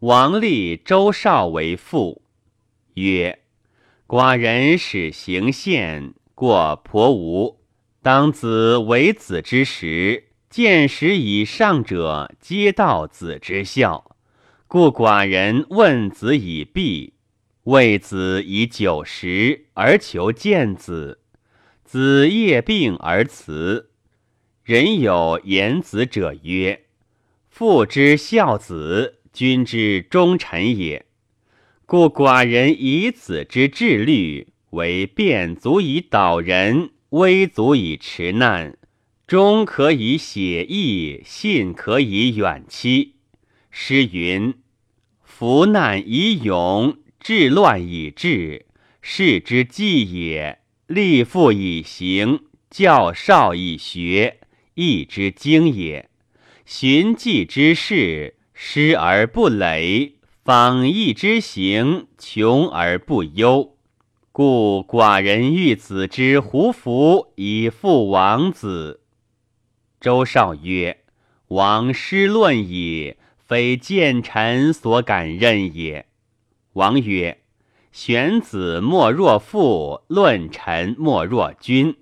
王立周少为父，曰：“寡人使行宪，过婆吴，当子为子之时，见时以上者，皆道子之孝。故寡人问子以毕，为子以九十而求见子，子夜病而辞。人有言子者曰：‘父之孝子。’”君之忠臣也，故寡人以子之志虑为变足以导人，危足以持难，忠可以写义，信可以远期。诗云：“服难以勇，治乱以治，士之计也；立父以行，教少以学，义之经也。循迹之事。”失而不累，访义之行，穷而不忧。故寡人欲子之胡服以复王子。周少曰：“王师论也，非谏臣所敢任也。”王曰：“选子莫若父，论臣莫若君。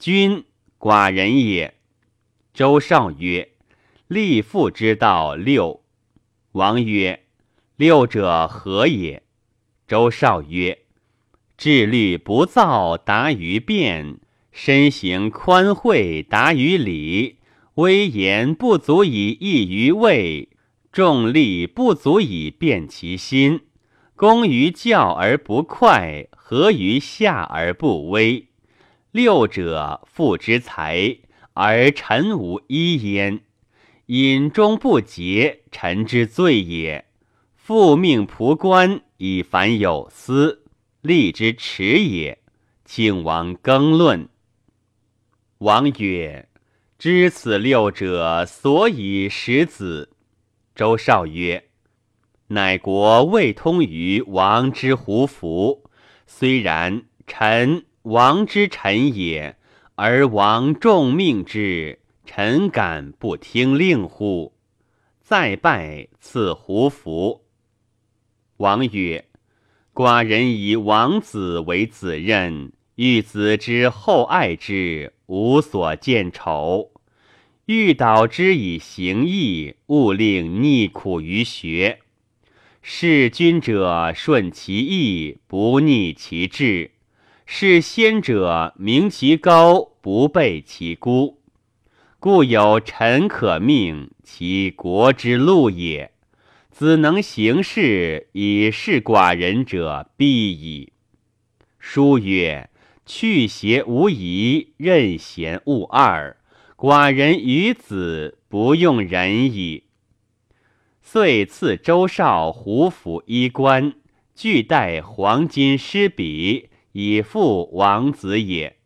君，寡人也。”周少曰：“立父之道六。”王曰：“六者何也？”周少曰：“志虑不躁，达于辩；身形宽惠，达于礼；威严不足以益于位；重力不足以变其心；功于教而不快，和于下而不威。六者，父之才，而臣无一焉。”隐中不节，臣之罪也；复命仆官以凡有司，立之耻也。请王更论。王曰：“知此六者，所以识子。”周少曰：“乃国未通于王之胡服，虽然，臣王之臣也，而王重命之。”臣敢不听令乎？再拜赐胡服。王曰：“寡人以王子为子任，欲子之厚爱之，无所见丑。欲导之以行义，勿令逆苦于学。事君者顺其意，不逆其志；事先者明其高，不背其孤。”故有臣可命，其国之禄也。子能行事以事寡人者，必矣。书曰：“去邪无疑，任贤勿二。”寡人与子不用人矣。遂赐周少胡服衣冠，俱带黄金诗笔，以复王子也。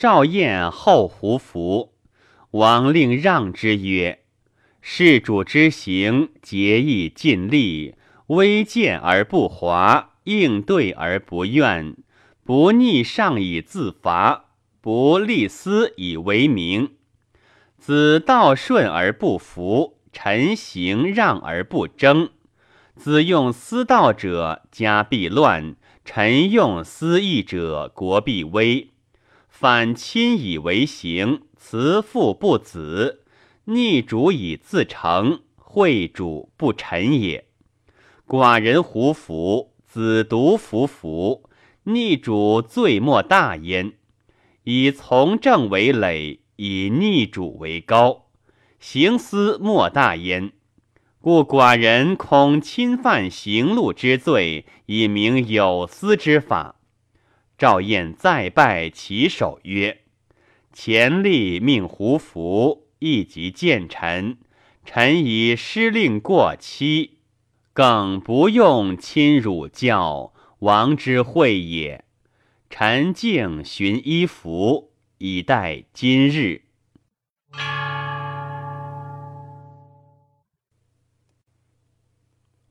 赵燕后胡服，王令让之曰：“事主之行，节义尽力，微贱而不华，应对而不怨，不逆上以自伐，不立私以为名。子道顺而不服，臣行让而不争。子用私道者，家必乱；臣用私义者，国必危。”反亲以为行，慈父不子，逆主以自成，惠主不臣也。寡人胡服，子独服服，逆主罪莫大焉。以从政为累，以逆主为高，行私莫大焉。故寡人恐侵犯行路之罪，以明有司之法。赵燕再拜其首曰：“前吏命胡服，亦即见臣。臣以失令过期，更不用亲辱教，王之惠也。臣敬寻衣服，以待今日。”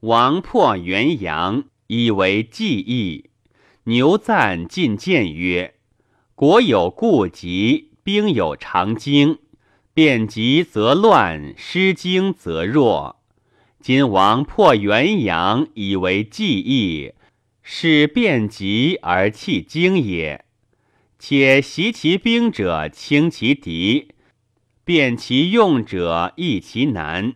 王破元阳，以为计议。牛赞进谏曰：“国有故疾，兵有常经，变疾则乱，失经则弱。今王破元阳以为计议，是变疾而弃经也。且袭其兵者轻其敌，变其用者易其难。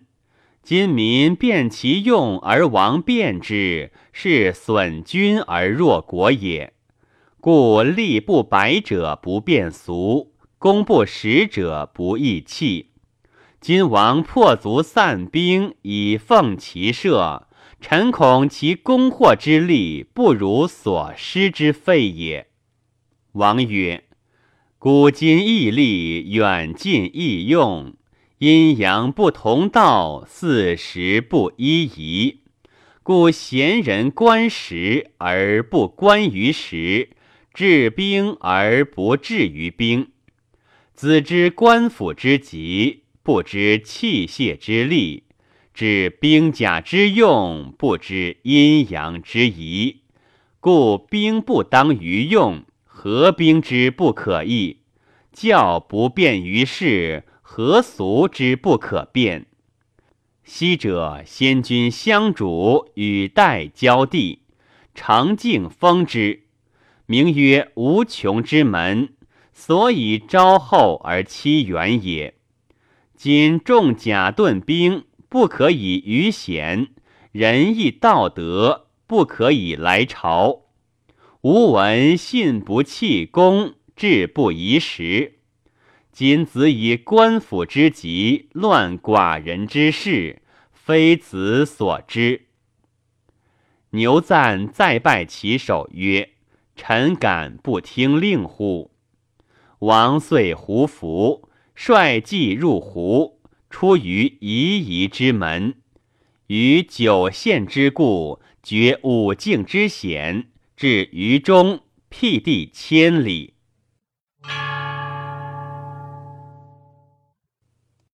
今民变其用而王变之，是损君而弱国也。故力不白者不变俗，攻不实者不义弃。今王破卒散兵以奉其社，臣恐其攻获之力不如所失之费也。王曰：“古今义利，远近异用，阴阳不同道，四时不一宜。故贤人观时而不观于时。”治兵而不治于兵，子知官府之急，不知器械之利；知兵甲之用，不知阴阳之宜。故兵不当于用，合兵之不可易？教不便于事，何俗之不可变？昔者先君相主，与代交地，常敬封之。名曰无穷之门，所以招后而欺远也。今重甲盾兵，不可以于险；仁义道德，不可以来朝。吾闻信不弃公，志不移时。今子以官府之急，乱寡人之事，非子所知。牛赞再拜其首曰。臣敢不听令乎？王遂胡服，率骑入胡，出于夷夷之门，于九县之故，绝五境之险，至于中，辟地千里。